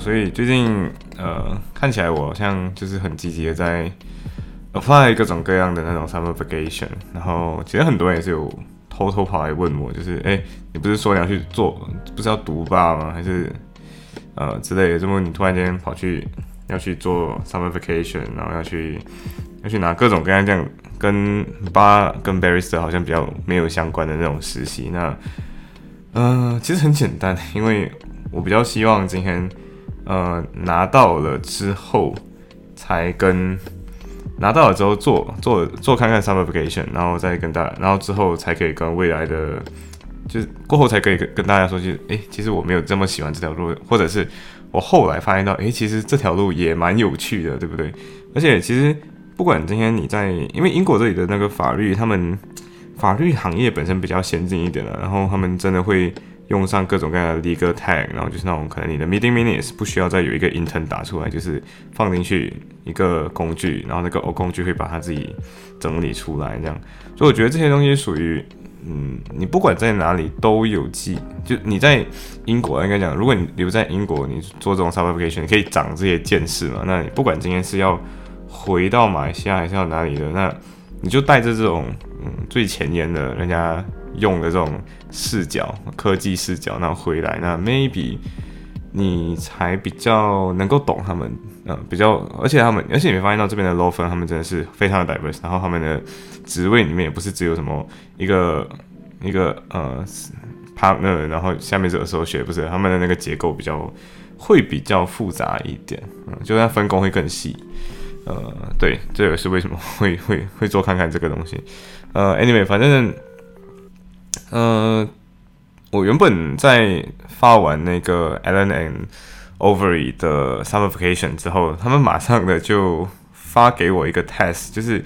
所以最近呃，看起来我好像就是很积极的在 apply 各种各样的那种 summer vacation，然后其实很多人也是有偷偷跑来问我，就是哎，你不是说你要去做，不是要读吧吗？还是呃之类的？怎么你突然间跑去要去做 summer vacation，然后要去要去拿各种各样这样跟吧跟 barrister 好像比较没有相关的那种实习？那呃，其实很简单，因为我比较希望今天。呃，拿到了之后才跟拿到了之后做做做看看 summer vacation，然后再跟大，然后之后才可以跟未来的，就是过后才可以跟跟大家说，就是诶，其实我没有这么喜欢这条路，或者是我后来发现到，诶，其实这条路也蛮有趣的，对不对？而且其实不管今天你在，因为英国这里的那个法律，他们法律行业本身比较先进一点的，然后他们真的会。用上各种各样的 legal tag，然后就是那种可能你的 meeting minutes 不需要再有一个 intern 打出来，就是放进去一个工具，然后那个工具会把它自己整理出来这样。所以我觉得这些东西属于，嗯，你不管在哪里都有记。就你在英国应该讲，如果你留在英国，你做这种 subapplication，可以长这些见识嘛。那你不管今天是要回到马来西亚还是要哪里的，那你就带着这种嗯最前沿的人家。用的这种视角，科技视角，那回来，那 maybe 你才比较能够懂他们，嗯，比较，而且他们，而且你会发现到这边的 law firm，他们真的是非常的 diverse，然后他们的职位里面也不是只有什么一个一个呃 partner，然后下面这个时候学不是，他们的那个结构比较会比较复杂一点，嗯，就它分工会更细，呃，对，这也是为什么会会会做看看这个东西，呃，anyway，反正。呃，我原本在发完那个 Allen and Overy 的 Summer Vacation 之后，他们马上的就发给我一个 test，就是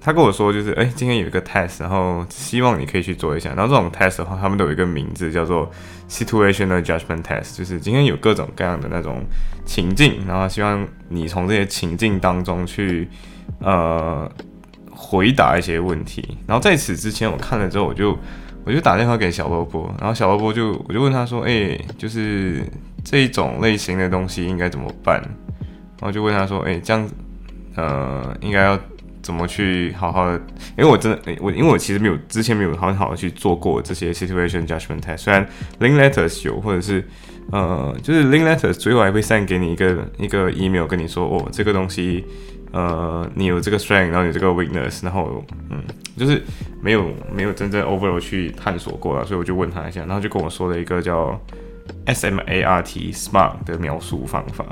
他跟我说，就是哎，今天有一个 test，然后希望你可以去做一下。然后这种 test 的话，他们都有一个名字叫做 Situational Judgment Test，就是今天有各种各样的那种情境，然后希望你从这些情境当中去呃回答一些问题。然后在此之前，我看了之后，我就。我就打电话给小萝卜，然后小萝卜就我就问他说：“哎，就是这一种类型的东西应该怎么办？”然后就问他说：“哎，这样子，呃，应该要怎么去好好的？因为我真的，我因为我其实没有之前没有很好的去做过这些 situation judgment test。虽然 link letters 有，或者是呃，就是 link letters 最后还会 send 给你一个一个 email 跟你说，哦，这个东西。”呃，你有这个 strength，然后你这个 weakness，然后嗯，就是没有没有真正 overall 去探索过了，所以我就问他一下，然后就跟我说了一个叫 SMART SMART 的描述方法，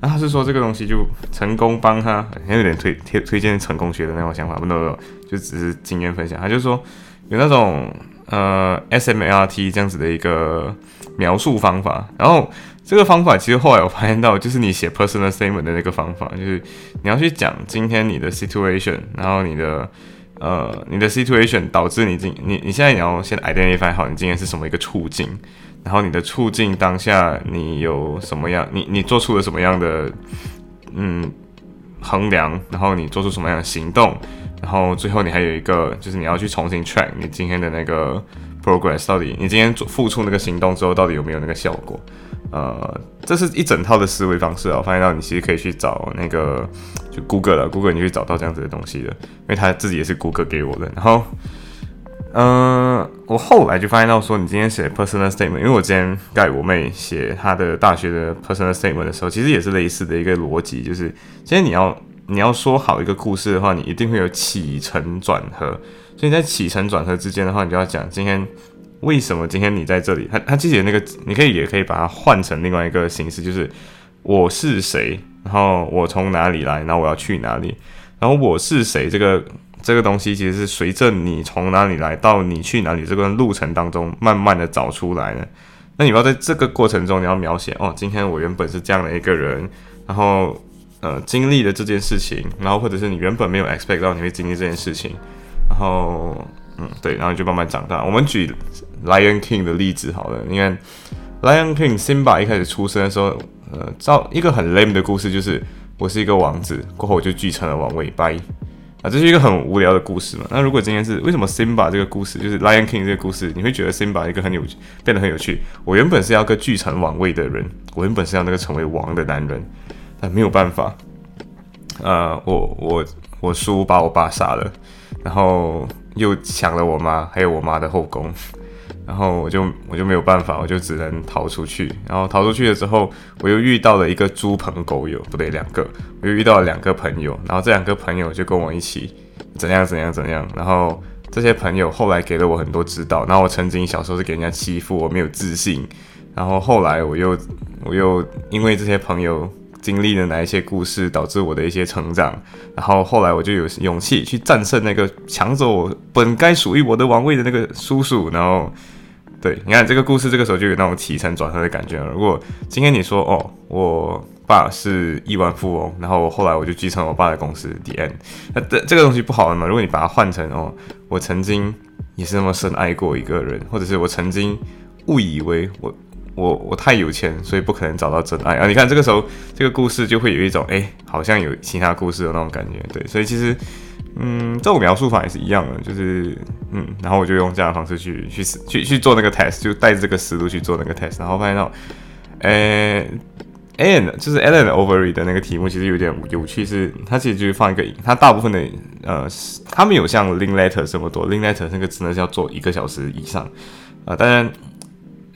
那他是说这个东西就成功帮他，好像有点推推推荐成功学的那种想法，不能就只是经验分享，他就说有那种呃 SMART 这样子的一个描述方法，然后。这个方法其实后来我发现到，就是你写 personal statement 的那个方法，就是你要去讲今天你的 situation，然后你的呃你的 situation 导致你今你你现在你要先 identify 好你今天是什么一个处境，然后你的处境当下你有什么样，你你做出了什么样的嗯衡量，然后你做出什么样的行动，然后最后你还有一个就是你要去重新 track 你今天的那个 progress 到底你今天做付出那个行动之后到底有没有那个效果。呃，这是一整套的思维方式啊！我发现到你其实可以去找那个就 Google 了，Google 你会找到这样子的东西的，因为他自己也是 Google 给我的。然后，嗯，我后来就发现到说，你今天写 personal statement，因为我之前盖我妹写她的大学的 personal statement 的时候，其实也是类似的一个逻辑，就是今天你要你要说好一个故事的话，你一定会有起承转合，所以在起承转合之间的话，你就要讲今天。为什么今天你在这里？他他记得那个，你可以也可以把它换成另外一个形式，就是我是谁，然后我从哪里来，然后我要去哪里，然后我是谁这个这个东西其实是随着你从哪里来到你去哪里这个路程当中慢慢的找出来的。那你要在这个过程中，你要描写哦，今天我原本是这样的一个人，然后呃经历了这件事情，然后或者是你原本没有 expect 到你会经历这件事情，然后嗯对，然后就慢慢长大。我们举 Lion King 的例子好了，你看 Lion King Simba 一开始出生的时候，呃，照一个很 lame 的故事，就是我是一个王子，过后我就继承了王位，拜。啊，这是一个很无聊的故事嘛？那如果今天是为什么 Simba 这个故事，就是 Lion King 这个故事，你会觉得 Simba 一个很有变得很有趣？我原本是要个继承王位的人，我原本是要那个成为王的男人，但没有办法，呃，我我我叔把我爸杀了，然后又抢了我妈还有我妈的后宫。然后我就我就没有办法，我就只能逃出去。然后逃出去了之后，我又遇到了一个猪朋狗友，不对，两个，我又遇到了两个朋友。然后这两个朋友就跟我一起怎样怎样怎样。然后这些朋友后来给了我很多指导。然后我曾经小时候是给人家欺负，我没有自信。然后后来我又我又因为这些朋友经历了哪一些故事，导致我的一些成长。然后后来我就有勇气去战胜那个抢走我本该属于我的王位的那个叔叔。然后。对，你看这个故事，这个时候就有那种起承转合的感觉了。如果今天你说，哦，我爸是亿万富翁，然后我后来我就继承我爸的公司，dn，那这这个东西不好的嘛？如果你把它换成，哦，我曾经也是那么深爱过一个人，或者是我曾经误以为我我我太有钱，所以不可能找到真爱啊！你看这个时候，这个故事就会有一种，哎，好像有其他故事的那种感觉。对，所以其实。嗯，这种描述法也是一样的，就是嗯，然后我就用这样的方式去去去去做那个 test，就带着这个思路去做那个 test，然后发现到，呃，Alan 就是 Alan Overy 的那个题目其实有点有趣，是它其实就是放一个，它大部分的呃，他们有像 link letter 这么多，link letter 那个真的是要做一个小时以上，啊，当然。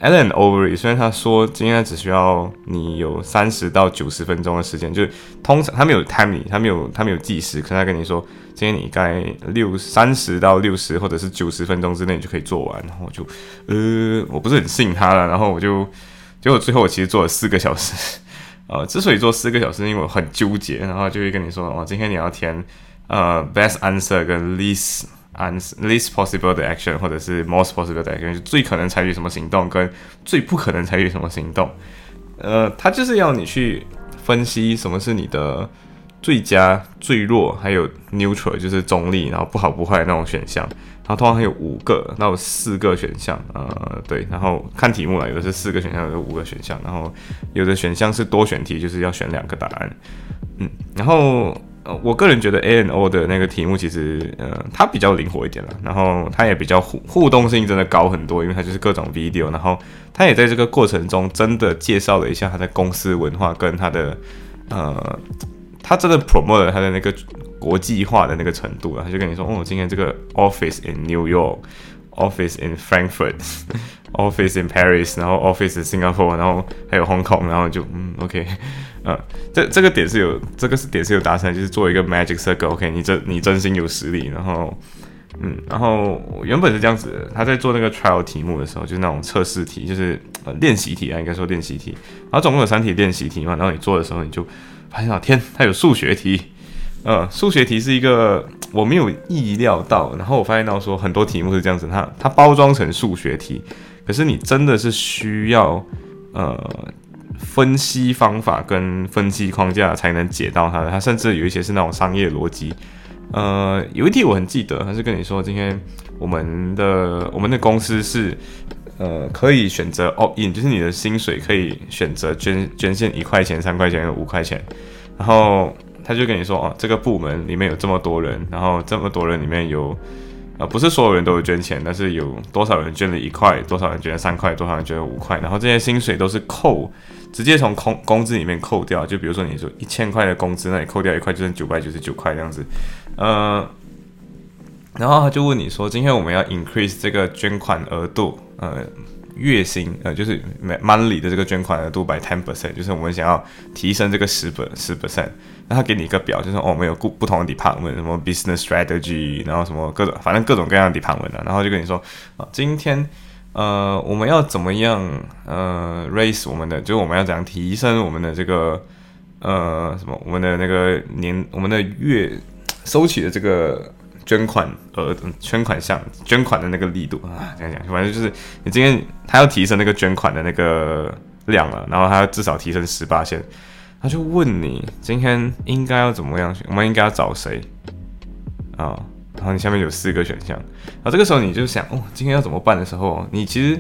Alan Overy 虽然他说今天只需要你有三十到九十分钟的时间，就是通常他没有 time，他没有他没有计时，可是他跟你说今天你该六三十到六十或者是九十分钟之内就可以做完，然后就呃我不是很信他了，然后我就结果最后我其实做了四个小时，呃之所以做四个小时，因为我很纠结，然后就会跟你说哦今天你要填呃 best answer 跟 least。按 least possible 的 action 或者是 most possible 的 action，就最可能采取什么行动跟最不可能采取什么行动。呃，它就是要你去分析什么是你的最佳、最弱，还有 neutral 就是中立，然后不好不坏那种选项。然后通常还有五个到四个选项，呃，对，然后看题目了，有的是四个选项，有的五个选项，然后有的选项是多选题，就是要选两个答案。嗯，然后。呃，我个人觉得 A N O 的那个题目其实，呃，它比较灵活一点了，然后它也比较互互动性真的高很多，因为它就是各种 video，然后它也在这个过程中真的介绍了一下它的公司文化跟它的，呃，它真的 promote 它的那个国际化的那个程度了，他就跟你说，哦，今天这个 office in New York。Office in Frankfurt, Office in Paris，然后 Office in Singapore，然后还有 Hong Kong，然后就嗯，OK，呃，这这个点是有这个是点是有达成，就是做一个 Magic Circle，OK，你真你真心有实力，然后嗯，然后原本是这样子，的，他在做那个 Trial 题目的时候，就是那种测试题，就是呃练习题啊，应该说练习题，然后总共有三题练习题嘛，然后你做的时候，你就发现啊，天，他有数学题，呃，数学题是一个。我没有意料到，然后我发现到说很多题目是这样子，它它包装成数学题，可是你真的是需要呃分析方法跟分析框架才能解到它的，它甚至有一些是那种商业逻辑。呃，有一题我很记得，他是跟你说今天我们的我们的公司是呃可以选择 opt in，就是你的薪水可以选择捐捐献一块钱、三块钱、五块钱，然后。他就跟你说哦，这个部门里面有这么多人，然后这么多人里面有，呃，不是所有人都有捐钱，但是有多少人捐了一块，多少人捐了三块，多少人捐了五块，然后这些薪水都是扣，直接从工工资里面扣掉。就比如说你说一千块的工资，那你扣掉一块就剩九百九十九块这样子，呃，然后他就问你说，今天我们要 increase 这个捐款额度，呃。月薪呃，就是 monthly 的这个捐款额度 by ten percent，就是我们想要提升这个十本十 percent，那他给你一个表，就是哦，我们有不不同的 department，什么 business strategy，然后什么各种，反正各种各样的 department 的，然后就跟你说啊，今天呃，我们要怎么样呃 raise 我们的，就是我们要怎样提升我们的这个呃什么我们的那个年我们的月收取的这个捐款额、捐款项、捐款的那个力度啊，这样讲，反正就是你今天他要提升那个捐款的那个量了，然后他要至少提升十八线，他就问你今天应该要怎么样，我们应该要找谁啊？然后你下面有四个选项，然后这个时候你就想，哦，今天要怎么办的时候，你其实。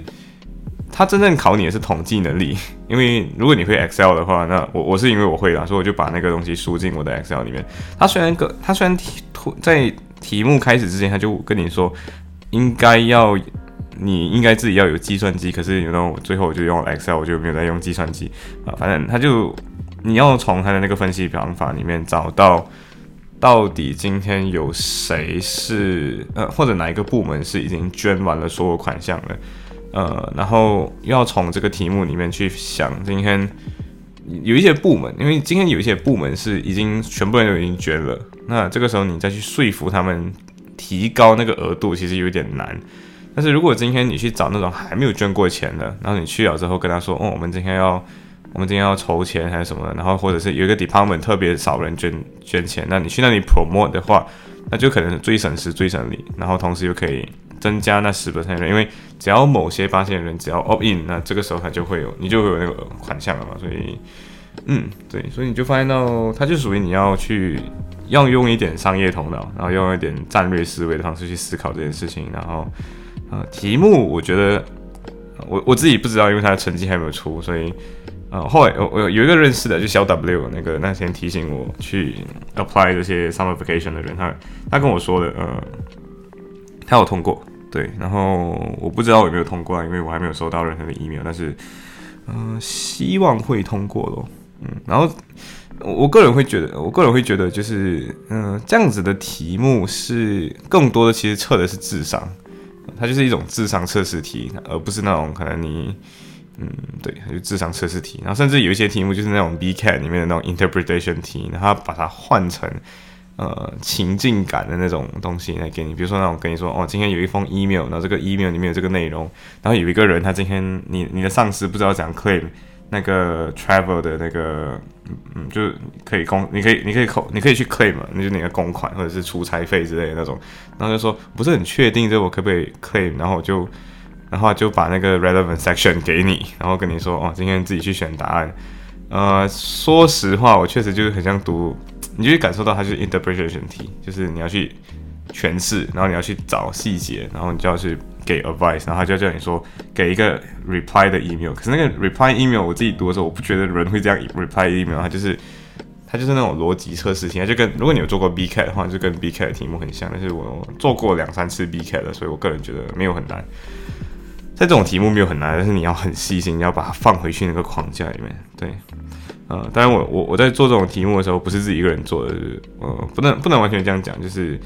他真正考你的是统计能力，因为如果你会 Excel 的话，那我我是因为我会啦，所以我就把那个东西输进我的 Excel 里面。他虽然个，他虽然题在题目开始之前他就跟你说应该要，你应该自己要有计算机，可是然后最后我就用 Excel，我就没有再用计算机啊。反正他就你要从他的那个分析方法里面找到到底今天有谁是呃或者哪一个部门是已经捐完了所有款项了。呃，然后要从这个题目里面去想，今天有一些部门，因为今天有一些部门是已经全部人都已经捐了，那这个时候你再去说服他们提高那个额度，其实有点难。但是如果今天你去找那种还没有捐过钱的，然后你去了之后跟他说，哦，我们今天要，我们今天要筹钱还是什么，然后或者是有一个 department 特别少人捐捐钱，那你去那里 promote 的话，那就可能最省时最省力，然后同时又可以。增加那十 percent 人，因为只要某些发现人只要 opt in，那这个时候他就会有，你就会有那个款项了嘛。所以，嗯，对，所以你就发现到，它就属于你要去要用一点商业头脑，然后用一点战略思维的方式去思考这件事情。然后，呃，题目我觉得我我自己不知道，因为他的成绩还没有出，所以，呃，后来我我有一个认识的，就小 W 那个那天提醒我去 apply 这些 summer vacation 的人，他他跟我说的，呃，他有通过。对，然后我不知道有没有通过，因为我还没有收到任何的 email，但是，嗯，希望会通过咯。嗯，然后我个人会觉得，我个人会觉得，就是，嗯，这样子的题目是更多的，其实测的是智商，它就是一种智商测试题，而不是那种可能你，嗯，对，就智商测试题，然后甚至有一些题目就是那种 B cat 里面的那种 interpretation 题，然后把它换成。呃，情境感的那种东西来给你，比如说那种跟你说，哦，今天有一封 email，然后这个 email 里面有这个内容，然后有一个人他今天你你的上司不知道怎样 claim 那个 travel 的那个，嗯嗯，就可以公，你可以你可以扣，你可以去 claim 嘛，那就那个公款或者是出差费之类的那种，然后就说不是很确定这我可不可以 claim，然后我就然后就把那个 relevant section 给你，然后跟你说，哦，今天自己去选答案。呃，说实话，我确实就是很像读。你就会感受到它就是 interpretation 题，就是你要去诠释，然后你要去找细节，然后你就要去给 advice，然后他就叫你说给一个 reply 的 email。可是那个 reply email 我自己读的时候，我不觉得人会这样 reply email，它就是它就是那种逻辑测试题，它就跟如果你有做过 B cat 的话，就跟 B cat 的题目很像。但是我做过两三次 B cat 的，所以我个人觉得没有很难。在这种题目没有很难，但是你要很细心，你要把它放回去那个框架里面，对。呃，当然，我我我在做这种题目的时候，不是自己一个人做的，呃，不能不能完全这样讲，就是，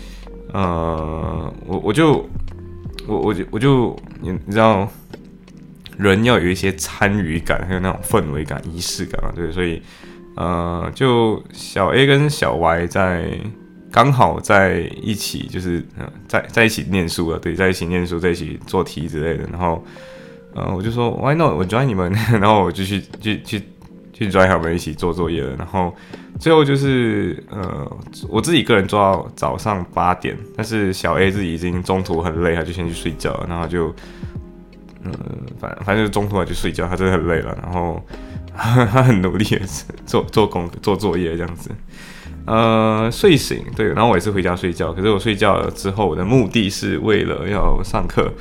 呃，我我就我我就我就你你知道，人要有一些参与感，还有那种氛围感、仪式感嘛，对，所以，呃，就小 A 跟小 Y 在刚好在一起，就是嗯，在在一起念书了，对，在一起念书，在一起做题之类的，然后，呃，我就说 Why not？我 join 你们，然后我就去去去。去 join 他们一起做作业了，然后最后就是呃，我自己一个人做到早上八点，但是小 A 自己已经中途很累，他就先去睡觉，然后就嗯，反反正就中途他就睡觉，他真的很累了，然后 他很努力的做做工做作业这样子，呃，睡醒对，然后我也是回家睡觉，可是我睡觉了之后，我的目的是为了要上课，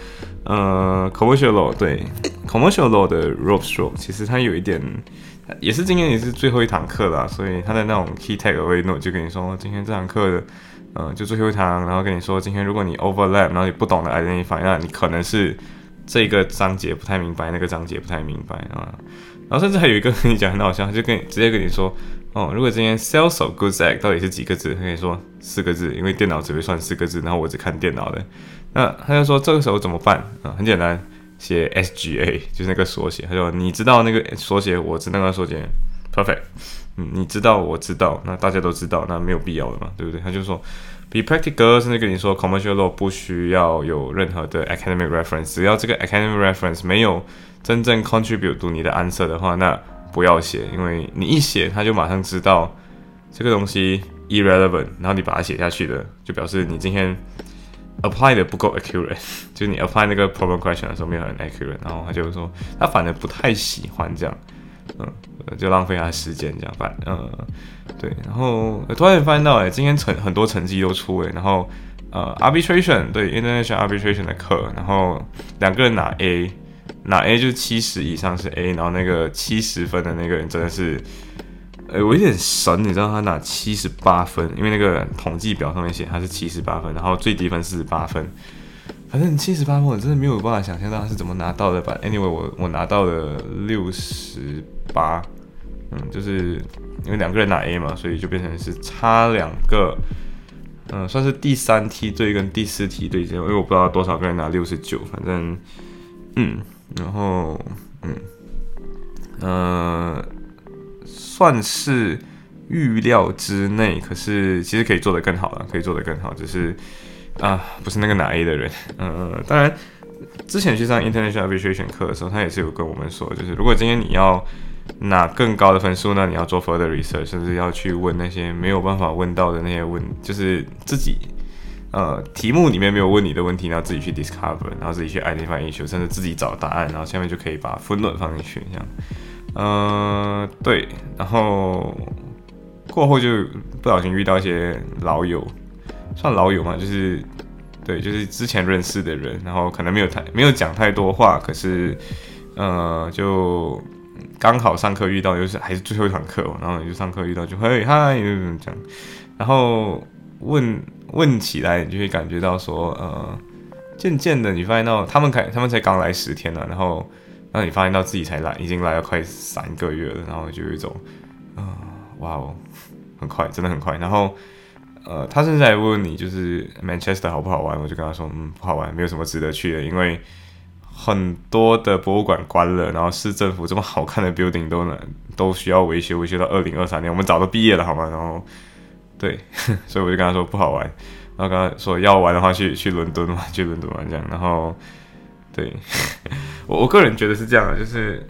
呃，commercial law 对，commercial law 的 rope stroke 其实它有一点。也是今天也是最后一堂课了，所以他的那种 key take away，那我就跟你说，今天这堂课的，呃，就最后一堂，然后跟你说，今天如果你 overlap，然后你不懂的 identify，那你可能是这个章节不太明白，那个章节不太明白啊。然后甚至还有一个跟你讲很好笑，就跟你直接跟你说，哦，如果今天 sales of goods act 到底是几个字？他跟你说四个字，因为电脑只会算四个字，然后我只看电脑的。那他就说这个时候怎么办啊？很简单。写 SGA 就是那个缩写，他说你知道那个缩写，我知道那个缩写，perfect，嗯，你知道我知道，那大家都知道，那没有必要了嘛，对不对？他就说，be practical，甚至跟你说，commercial law 不需要有任何的 academic reference，只要这个 academic reference 没有真正 contribute to 你的 answer 的话，那不要写，因为你一写，他就马上知道这个东西 irrelevant，然后你把它写下去的，就表示你今天 apply 的不够 accurate，就你 apply 那个 problem question 的时候没有很 accurate，然后他就说他反而不太喜欢这样，嗯，就浪费他时间这样，反呃对，然后突然发现到哎，今天成很多成绩都出哎，然后呃 arbitration 对 international arbitration 的课，然后两个人拿 A，拿 A 就七十以上是 A，然后那个七十分的那个人真的是。呃，我有点神，你知道他拿七十八分，因为那个统计表上面写他是七十八分，然后最低分四十八分，反正七十八分我真的没有办法想象到他是怎么拿到的吧？Anyway，我我拿到了六十八，嗯，就是因为两个人拿 A 嘛，所以就变成是差两个，嗯，算是第三梯队跟第四梯队，因为我不知道多少个人拿六十九，反正，嗯，然后，嗯，呃。算是预料之内，可是其实可以做得更好了，可以做得更好，只是啊，不是那个拿 A 的人。嗯，当然，之前去上 International Arbitration 课的时候，他也是有跟我们说，就是如果今天你要拿更高的分数，那你要做 further research，甚至要去问那些没有办法问到的那些问，就是自己呃题目里面没有问你的问题，然后自己去 discover，然后自己去 identify issue，甚至自己找答案，然后下面就可以把分论放进去，这样。嗯，对，然后过后就不小心遇到一些老友，算老友嘛，就是对，就是之前认识的人，然后可能没有太没有讲太多话，可是呃，就刚好上课遇到，就是还是最后一堂课，然后就上课遇到就嘿嗨，这样，然后问问起来，你就会感觉到说，呃，渐渐的你发现到他们开他们才刚来十天了，然后。然后你发现到自己才来，已经来了快三个月了，然后就有一种，啊，哇哦，很快，真的很快。然后，呃，他甚至还问你，就是 Manchester 好不好玩？我就跟他说，嗯，不好玩，没有什么值得去的，因为很多的博物馆关了，然后市政府这么好看的 building 都能都需要维修，维修到二零二三年，我们早都毕业了，好吗？然后，对，所以我就跟他说不好玩，然后跟他说要玩的话，去去伦敦玩，去伦敦玩这样，然后。对，我我个人觉得是这样，就是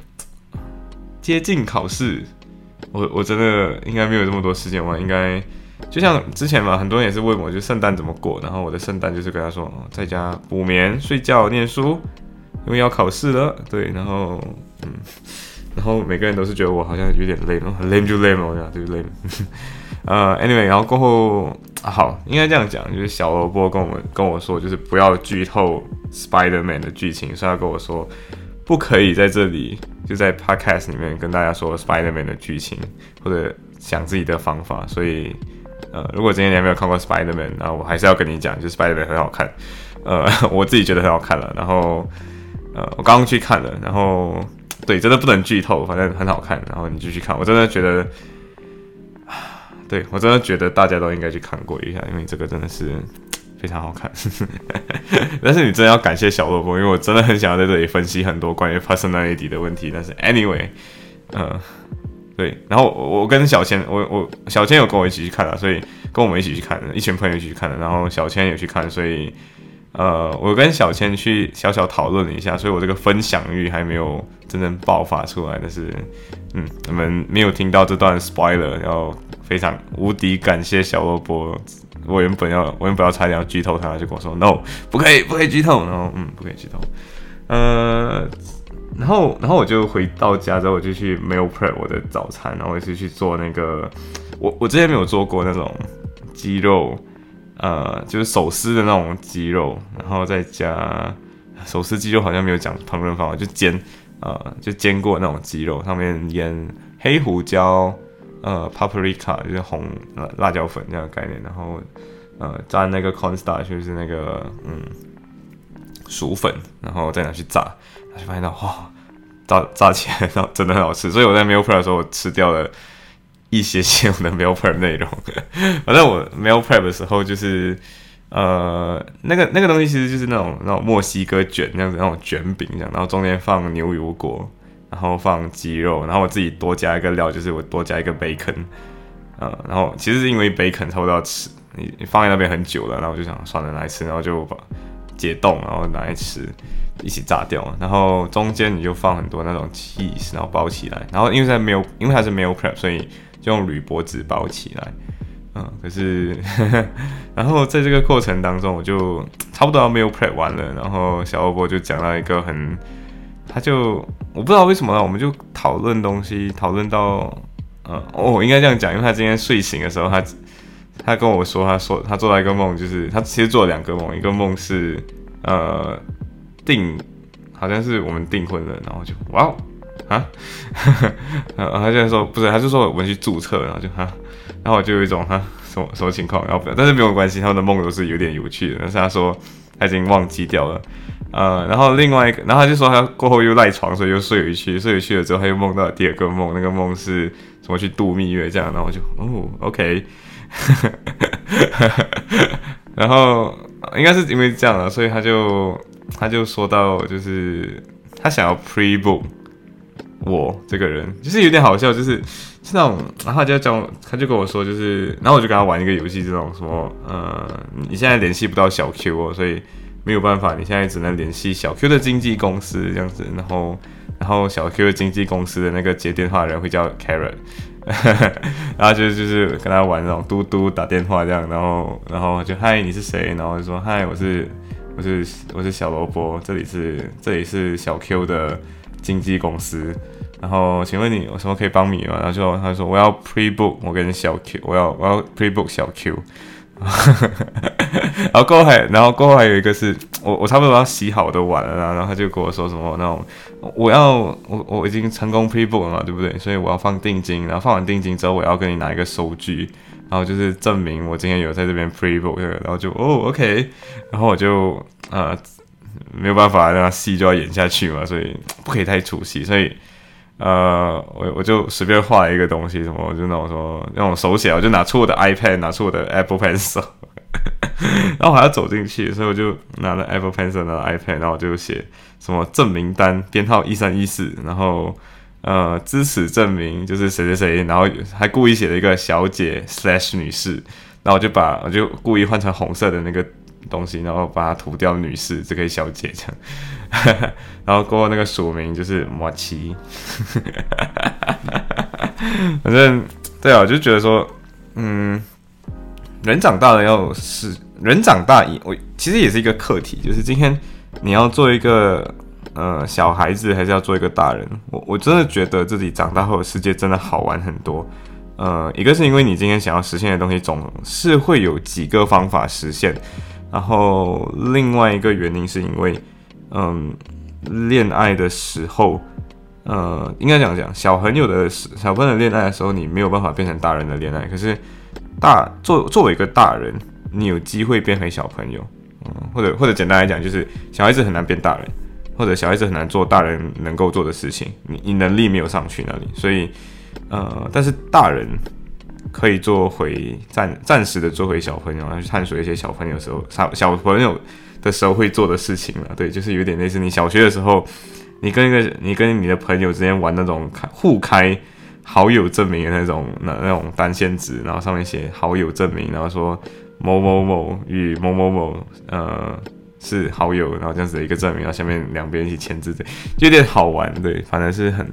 接近考试，我我真的应该没有这么多时间玩，应该就像之前嘛，很多人也是问我，就圣诞怎么过，然后我的圣诞就是跟他说，在家补眠、睡觉、念书，因为要考试了。对，然后嗯，然后每个人都是觉得我好像有点累了，很累就累嘛，我讲就累。呃，anyway，然后过后好，应该这样讲，就是小萝卜跟我们跟我说，就是不要剧透 Spider-Man 的剧情，所以他跟我说不可以在这里就在 podcast 里面跟大家说 Spider-Man 的剧情或者想自己的方法。所以呃，如果今天你还没有看过 Spider-Man，那我还是要跟你讲，就是 Spider-Man 很好看，呃，我自己觉得很好看了。然后呃，我刚刚去看了，然后对，真的不能剧透，反正很好看。然后你继续看，我真的觉得。对我真的觉得大家都应该去看过一下，因为这个真的是非常好看。但是你真的要感谢小萝卜，因为我真的很想要在这里分析很多关于 personality 的问题。但是 anyway，嗯，对。然后我跟小千，我我小千有跟我一起去看了，所以跟我们一起去看的，一群朋友一起去看的。然后小千也去看，所以呃，我跟小千去小小讨论了一下，所以我这个分享欲还没有真正爆发出来。但是，嗯，你们没有听到这段 spoiler，然后。非常无敌感谢小萝卜，我原本要我原本要差点要剧透他，就跟我说 no 不可以不可以剧透，然后嗯不可以剧透，呃，然后然后我就回到家之后我就去 meal prep 我的早餐，然后我是去做那个我我之前没有做过那种鸡肉，呃就是手撕的那种鸡肉，然后再加手撕鸡肉好像没有讲烹饪方法，就煎呃就煎过那种鸡肉，上面腌黑胡椒。呃，paprika 就是红辣辣椒粉这样的概念，然后呃沾那个 cornstarch 就是那个嗯薯粉，然后再拿去炸，就发现到哇，炸炸起来然后真的很好吃，所以我在 meal prep 的时候我吃掉了一些些我的 meal prep 内容。反正我 meal prep 的时候就是呃那个那个东西其实就是那种那种墨西哥卷那样子那种卷饼这样，然后中间放牛油果。然后放鸡肉，然后我自己多加一个料，就是我多加一个 bacon，呃，然后其实是因为 bacon 差不多要吃，你你放在那边很久了，然后我就想算了拿来吃，然后就把解冻，然后拿来吃，一起炸掉，然后中间你就放很多那种 cheese，然后包起来，然后因为在没有，因为它是没有 prep，所以就用铝箔纸包起来，嗯，可是，然后在这个过程当中，我就差不多要没有 prep 完了，然后小欧波就讲到一个很，他就我不知道为什么，我们就讨论东西，讨论到，嗯，哦，应该这样讲，因为他今天睡醒的时候，他他跟我说，他说他做了一个梦，就是他其实做了两个梦，一个梦是呃订，好像是我们订婚了，然后就哇哦啊，然后他现在说不是，他就说我们去注册，然后就哈。然后我就有一种哈什么什么情况，然后但是没有关系，他们的梦都是有点有趣的。但是他说他已经忘记掉了，呃，然后另外一个，然后他就说他过后又赖床，所以又睡回去，睡回去了之后他又梦到第二个梦，那个梦是什么去度蜜月这样，然后我就哦，OK，然后应该是因为这样了，所以他就他就说到就是他想要 pre book 我这个人，就是有点好笑，就是。是那种，然后他就叫，他就跟我说，就是，然后我就跟他玩一个游戏，这种什么，呃，你现在联系不到小 Q 哦，所以没有办法，你现在只能联系小 Q 的经纪公司这样子，然后，然后小 Q 的经纪公司的那个接电话的人会叫 Karen，然后就就是跟他玩那种嘟嘟打电话这样，然后，然后就嗨，你是谁？然后就说嗨，我是，我是，我是小萝卜，这里是，这里是小 Q 的经纪公司。然后，请问你有什么可以帮你吗？然后就他说我要 pre book，我跟小 Q，我要我要 pre book 小 Q。然后过后还，然后过后还有一个是我我差不多要洗好的碗了，然后他就跟我说什么那种我要我我已经成功 pre book 了嘛，对不对？所以我要放定金，然后放完定金之后，我要跟你拿一个收据，然后就是证明我今天有在这边 pre book，然后就哦 OK，然后我就呃没有办法，那戏就要演下去嘛，所以不可以太出戏，所以。呃，我我就随便画一个东西，什么，我就那种说那种手写，我就拿出我的 iPad，拿出我的 Apple Pencil，然后我还要走进去，所以我就拿了 Apple Pencil，拿了 iPad，然后我就写什么证明单编号一三一四，然后呃支持证明就是谁谁谁，然后还故意写了一个小姐 slash 女士，然后我就把我就故意换成红色的那个。东西，然后把它涂掉，女士这个小姐这样，然后过后那个署名就是摩奇，反正对啊，我就觉得说，嗯，人长大了要是人长大，我其实也是一个课题，就是今天你要做一个呃小孩子，还是要做一个大人？我我真的觉得自己长大后的世界真的好玩很多。呃，一个是因为你今天想要实现的东西，总是会有几个方法实现。然后另外一个原因是因为，嗯，恋爱的时候，呃，应该讲讲小朋友的小朋友恋爱的时候，你没有办法变成大人的恋爱。可是大作作为一个大人，你有机会变回小朋友，嗯，或者或者简单来讲，就是小孩子很难变大人，或者小孩子很难做大人能够做的事情，你你能力没有上去那里，所以呃，但是大人。可以做回暂暂时的做回小朋友，然后去探索一些小朋友时候小小朋友的时候会做的事情了。对，就是有点类似你小学的时候，你跟一个你跟你的朋友之间玩那种开互开好友证明的那种那那种单线纸，然后上面写好友证明，然后说某某某与某某某呃是好友，然后这样子的一个证明，然后下面两边一起签字，的，就有点好玩。对，反正是很。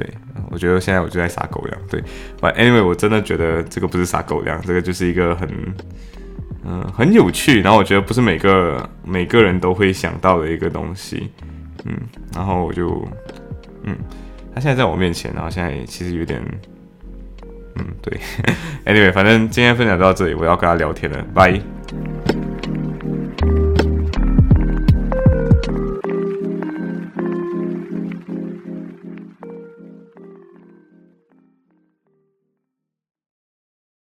对，我觉得现在我就在撒狗粮。对，But anyway，我真的觉得这个不是撒狗粮，这个就是一个很，嗯，很有趣。然后我觉得不是每个每个人都会想到的一个东西。嗯，然后我就，嗯，他现在在我面前，然后现在其实有点，嗯，对。Anyway，反正今天分享到这里，我要跟他聊天了，拜。